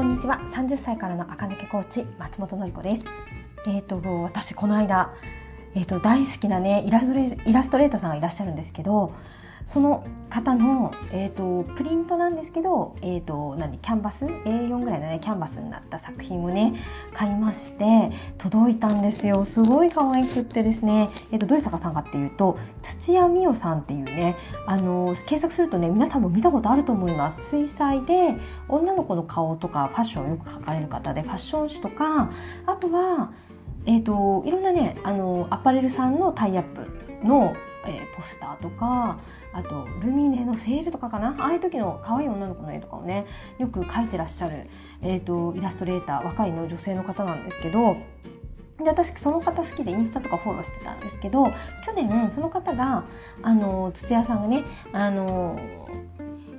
こんにちは。30歳からの赤抜けコーチ松本の子です。えっ、ー、と私この間えっ、ー、と大好きなねイラストレイラストレーターさんがいらっしゃるんですけどその方の、えーと、プリントなんですけど、えーと、何キャンバス？A4 ぐらいのね。キャンバスになった作品をね買いまして届いたんですよ。すごい可愛くってですね、えーと、どういう作家さんかっていうと土屋美代さんっていうねあの検索するとね皆さんも見たことあると思います。水彩で女の子の顔とかファッションをよく描かれる方でファッション誌とかあとはえーといろんなねあのアパレルさんのタイアップのえー、ポスターとかあとルミネのセールとかかな？ああいう時の可愛い女の子の絵とかをねよく描いてらっしゃる、えーと、イラストレーター若いの女性の方なんですけどで私その方好きでインスタとかフォローしてたんですけど去年その方があの土屋さんがねあの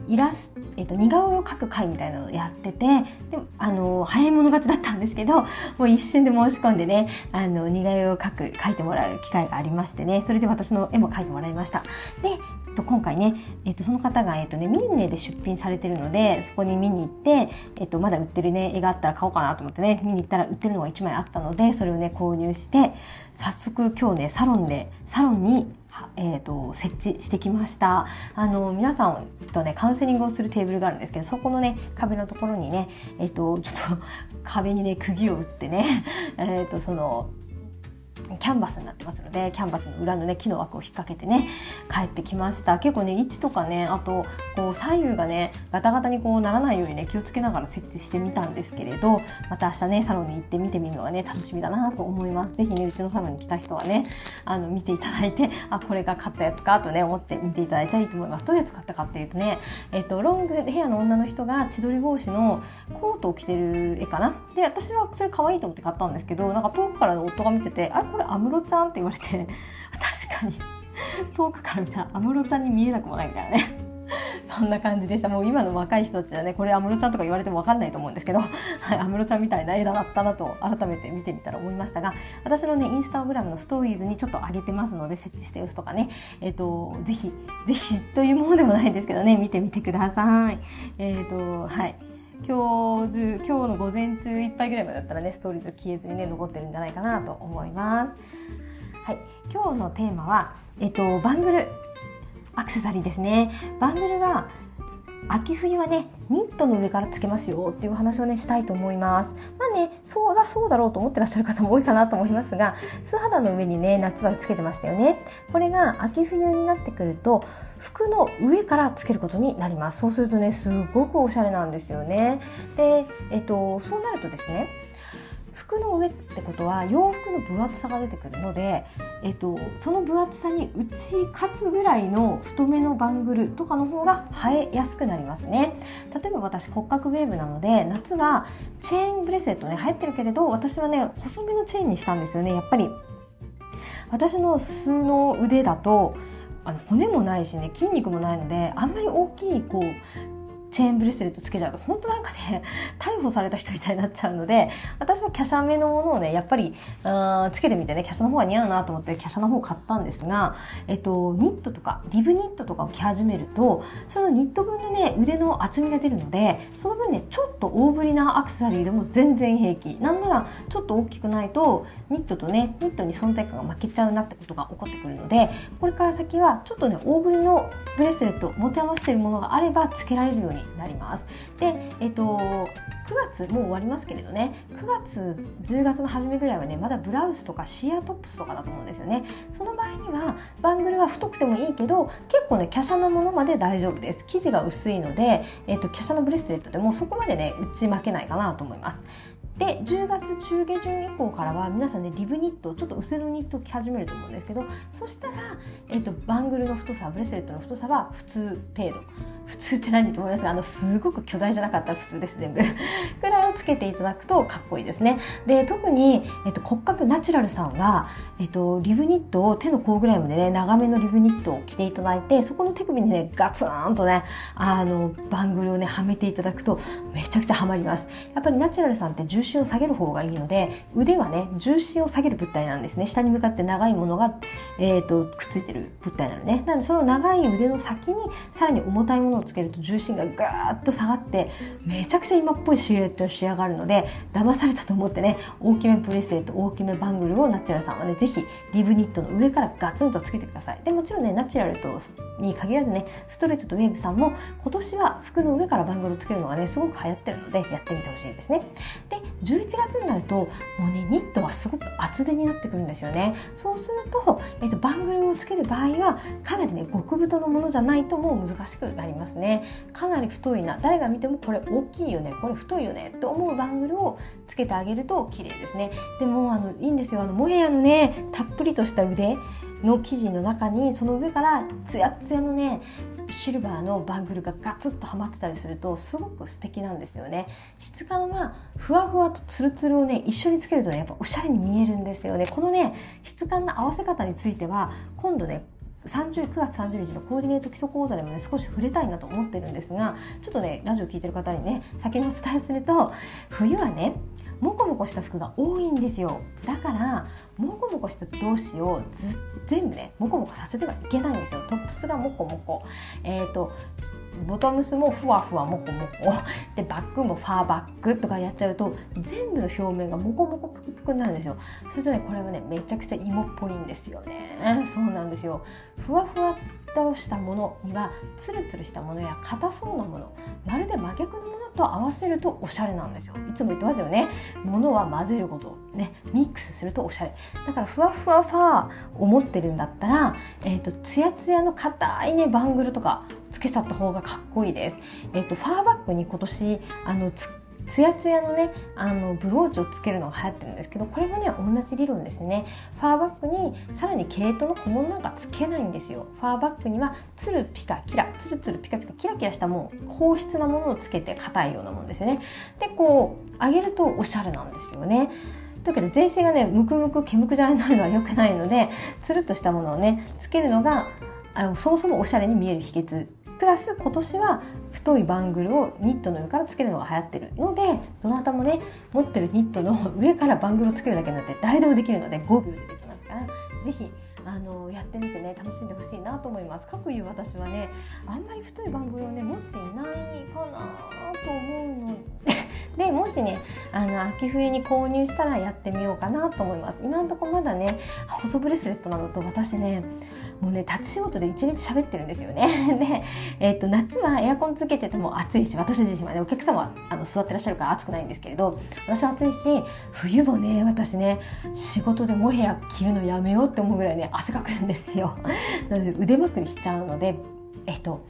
イラスえーと、似顔絵を描く会みたいなのをやっててであの早い者勝ちだったんですけどもう一瞬で申し込んでねあの似顔絵を描く描いてもらう機会がありましてねそれで私の絵も描いてもらいました。でと今回ね、えっと、その方が、えっとね、ミンネで出品されてるのでそこに見に行って、えっと、まだ売ってるね絵があったら買おうかなと思ってね見に行ったら売ってるのが1枚あったのでそれをね購入して早速今日ねサロンでサロンにえーと、設置してきました。あの皆さんとねカウンセリングをするテーブルがあるんですけどそこのね壁のところにね、えーと、ちょっと壁にね釘を打ってね、えーとそのキャンバスになってますのでキャンバスの裏のね木の枠を引っ掛けてね帰ってきました。結構ね位置とかねあとこう左右がねガタガタにこうならないようにね気をつけながら設置してみたんですけれどまた明日ねサロンに行って見てみるのがね楽しみだなと思います。是非ねうちのサロンに来た人はねあの見ていただいてあこれが買ったやつかとね思って見ていただいたらいいと思います。どういうやつ買ったかっていうとねえっとロングヘアの女の人が千鳥格子のコートを着てる絵かな？で私はそれ可愛いと思って買ったんですけどなんか遠くからの夫が見ててあこれ安室ちゃんって言われて 確かに。遠くから見たら安室ちゃんに見えなくもないみたいなね。そんな感じでした。もう今の若い人たちはねこれ安室ちゃんとか言われても分かんないと思うんですけど 安室ちゃんみたいな枝だったなと改めて見てみたら思いましたが私のねインスタグラムのストーリーズにちょっと上げてますので設置した様子とかね。えっ、ー、とぜひぜひというものでもないんですけどね見てみてください。えっ、ー、とはい。今日中今日の午前中いっぱいぐらいまでだったらねストーリーズ消えずにね残ってるんじゃないかなと思います。はい、今日のテーマは、えっと、バングルアクセサリーですね。バングルは秋冬はねニットの上からつけますよっていう話をねしたいと思います。まあねそうだそうだろうと思ってらっしゃる方も多いかなと思いますが素肌の上にね夏はつけてましたよね。これが秋冬になってくると服の上からつけることになります。そうするとねすごくおしゃれなんですよね。でえっとそうなるとですね服の上ってことは洋服の分厚さが出てくるので、えっと、その分厚さに打ち勝つぐらいの太めのバングルとかの方が映えやすくなりますね。例えば私骨格ウェーブなので夏はチェーンブレスレットね入ってるけれど私はね細めのチェーンにしたんですよね。やっぱり私の素の腕だとあの骨もないしね筋肉もないのであんまり大きいこうチェーンブレスレットつけちゃうと本当なんかね逮捕された人みたいになっちゃうので私は華奢めのものをねやっぱりつけてみてね華奢の方が似合うなと思って華奢の方を買ったんですが、えっと、ニットとかリブニットとかを着始めるとそのニット分のね腕の厚みが出るのでその分ねちょっと大ぶりなアクセサリーでも全然平気。なんならちょっと大きくないとニットとねニットに存在感が負けちゃうなってことが起こってくるのでこれから先はちょっとね大ぶりのブレスレット持て余しているものがあればつけられるようにになります。で、えっと、9月もう終わりますけれどね。9月10月の初めぐらいはねまだブラウスとかシアートップスとかだと思うんですよね。その場合にはバングルは太くてもいいけど結構ね華奢なものまで大丈夫です。生地が薄いので、えっと、華奢なブレスレットでもそこまでね打ち負けないかなと思います。で10月中下旬以降からは皆さんねリブニットちょっと薄のニットを着始めると思うんですけどそしたら、えーと、バングルの太さブレスレットの太さは普通程度。普通って何と思います？があのすごく巨大じゃなかったら普通です全部。くらいをつけていただくとかっこいいですね。で特に、えーと、骨格ナチュラルさんは、えーと、リブニットを手の甲ぐらいまでね長めのリブニットを着ていただいてそこの手首にねガツンとねあのバングルをねはめていただくとめちゃくちゃハマります。やっぱりナチュラルさんって重心を下げる方がいいので腕はね重心を下げる物体なんですね。下に向かって長いものが、えーと、くっついてる物体なのね。なのでその長い腕の先にさらに重たいものをつけると重心がガーッと下がってめちゃくちゃ今っぽいシルエットに仕上がるので騙されたと思ってね大きめブレスレット大きめバングルをナチュラルさんはねぜひリブニットの上からガツンとつけてください。でもちろんねナチュラルとに限らずねストレートとウェーブさんも今年は服の上からバングルをつけるのがねすごく流行ってるのでやってみてほしいですね。で11月になるともうねニットはすごく厚手になってくるんですよね。そうすると、えっと、バングルをつける場合はかなりね極太のものじゃないともう難しくなりますね。かなり太いな。誰が見てもこれ大きいよね。これ太いよね。と思うバングルをつけてあげると綺麗ですね。でもあのいいんですよ。あのモヘアのねたっぷりとした腕の生地の中にその上からツヤツヤのねシルバーのバングルがガツッとはまってたりするとすごく素敵なんですよね。質感はふわふわとツルツルをね一緒につけるとねやっぱおしゃれに見えるんですよね。このね質感の合わせ方については今度ね30 9月30日のコーディネート基礎講座でもね少し触れたいなと思ってるんですがちょっとねラジオ聞いてる方にね先にお伝えすると冬はねモコモコした服が多いんですよ。だからモコモコした同士を全部ねモコモコさせてはいけないんですよ。トップスがモコモコ。えっ、ー、とボトムスもふわふわモコモコ。でバッグもファーバッグとかやっちゃうと全部の表面がモコモコプクプクになるんですよ。それとねこれはねめちゃくちゃ芋っぽいんですよね。そうなんですよ。ふわふわとしたものにはツルツルしたものや硬そうなものまるで真逆のものと合わせるとおしゃれなんですよ。いつも言ってますよね。物は混ぜること。ね。ミックスするとおしゃれ。だからふわふわファー思ってるんだったらえっ、ー、とツヤツヤの硬いねバングルとかつけちゃった方がかっこいいです。えっ、ー、とファーバッグに今年あのつツヤツヤのねあのブローチをつけるのが流行ってるんですけどこれもね同じ理論ですね。ファーバッグにさらに毛糸の小物なんかつけないんですよ。ファーバッグにはツルピカキラツルツルピカピカキラキラしたもう硬質なものをつけて硬いようなもんですよね。でこう上げるとおしゃれなんですよね。だけど全身がねムクムク毛むくじゃになるのは良くないのでつるっとしたものをねつけるのがあのそもそもおしゃれに見える秘訣。プラス今年は太いバングルをニットの上からつけるのが流行ってるのでどなたもね持ってるニットの上からバングルをつけるだけなんて誰でもできるので5秒でできますから是非あのやってみてね楽しんでほしいなと思います。かくいう私はねあんまり太いバングルをね持っていないかなと思うの？ででもしねあの秋冬に購入したらやってみようかなと思います。今のとこまだね細ブレスレットなのと私ねもうね立ち仕事で一日喋ってるんですよね。で、えーと、夏はエアコンつけてても暑いし私自身はねお客様はあの座ってらっしゃるから暑くないんですけれど私は暑いし冬もね私ね仕事でモヘア着るのやめようって思うぐらいね汗かくんですよ。なので腕まくりしちゃうのでえっ、と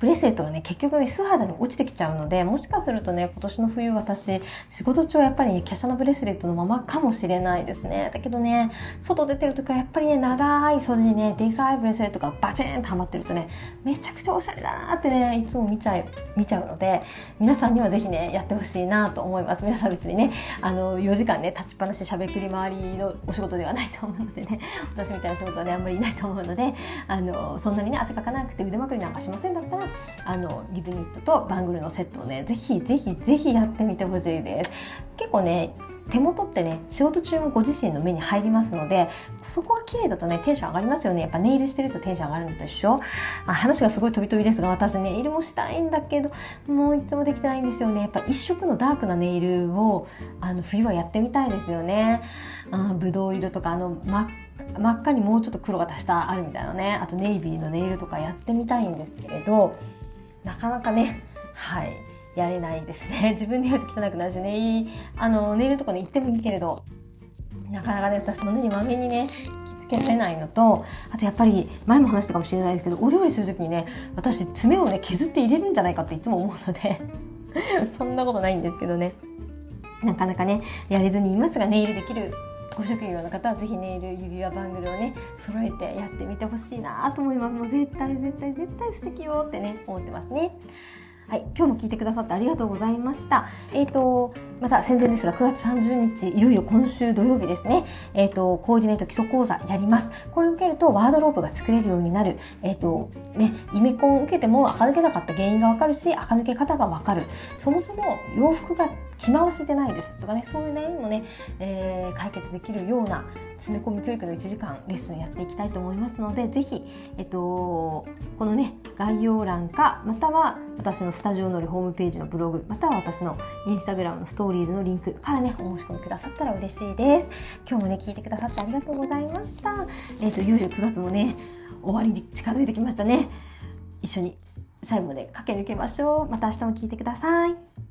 ブレスレットがね、結局ね、素肌に落ちてきちゃうので、もしかするとね、今年の冬私、仕事中はやっぱり、ね、華奢なブレスレットのままかもしれないですね。だけどね、外出てる時はやっぱりね、長い袖にね、でかいブレスレットがバチンとはまってるとね、めちゃくちゃおしゃれだなってね、いつも見ちゃう、見ちゃうので、皆さんにはぜひね、やってほしいなと思います。皆さん別にね、あの、4時間ね、立ちっぱなししゃべくり回りのお仕事ではないと思うのでね、私みたいな仕事はね、あんまりいないと思うので、あの、そんなにね、汗かかなくて腕まくりなんかしませんだったら、あのリブニットとバングルのセットをねぜひぜひぜひやってみてほしいです。結構ね手元ってね仕事中もご自身の目に入りますのでそこが綺麗だとねテンション上がりますよね。やっぱネイルしてるとテンション上がるのと一緒。あ話がすごい飛び飛びですが私ネイルもしたいんだけどもういつもできてないんですよね。やっぱ一色のダークなネイルをあの冬はやってみたいですよね。あぶどう色とかあの真っ真っ赤にもうちょっと黒が足したあるみたいなねあとネイビーのネイルとかやってみたいんですけれどなかなかね はいやれないですね 自分でやると汚くなるしねあのネイルとかね行ってもいいけれどなかなかね、私そんなにまめにね、着付けられないのと、あとやっぱり、前も話したかもしれないですけど、お料理するときにね、私爪をね、削って入れるんじゃないかっていつも思うので そんなことないんですけどね。なかなかね、やれずにいますが、ネイルできるご職業の方はぜひネイル指輪バングルをね揃えてやってみてほしいなと思いますもう絶対絶対絶対素敵よってね思ってますねはい、今日も聞いてくださってありがとうございました。えっ、ー、と、また宣伝ですが、9月30日、いよいよ今週土曜日ですね、えっ、ー、と、コーディネート基礎講座やります。これを受けると、ワードローブが作れるようになる。えっ、ー、と、ね、イメコンを受けても垢抜けなかった原因がわかるし、垢抜け方がわかる。そもそも洋服が着回せてないですとかねそういう悩みもね、えー、解決できるような詰め込み教育の1時間レッスンやっていきたいと思いますので是非、えっと、このね概要欄かまたは私のスタジオのりホームページのブログまたは私のインスタグラムのストーリーズのリンクからねお申し込みくださったら嬉しいです。今日もね聞いてくださってありがとうございました。えっ、といよいよ9月もね終わりに近づいてきましたね。一緒に最後まで駆け抜けましょう。また明日も聞いてください。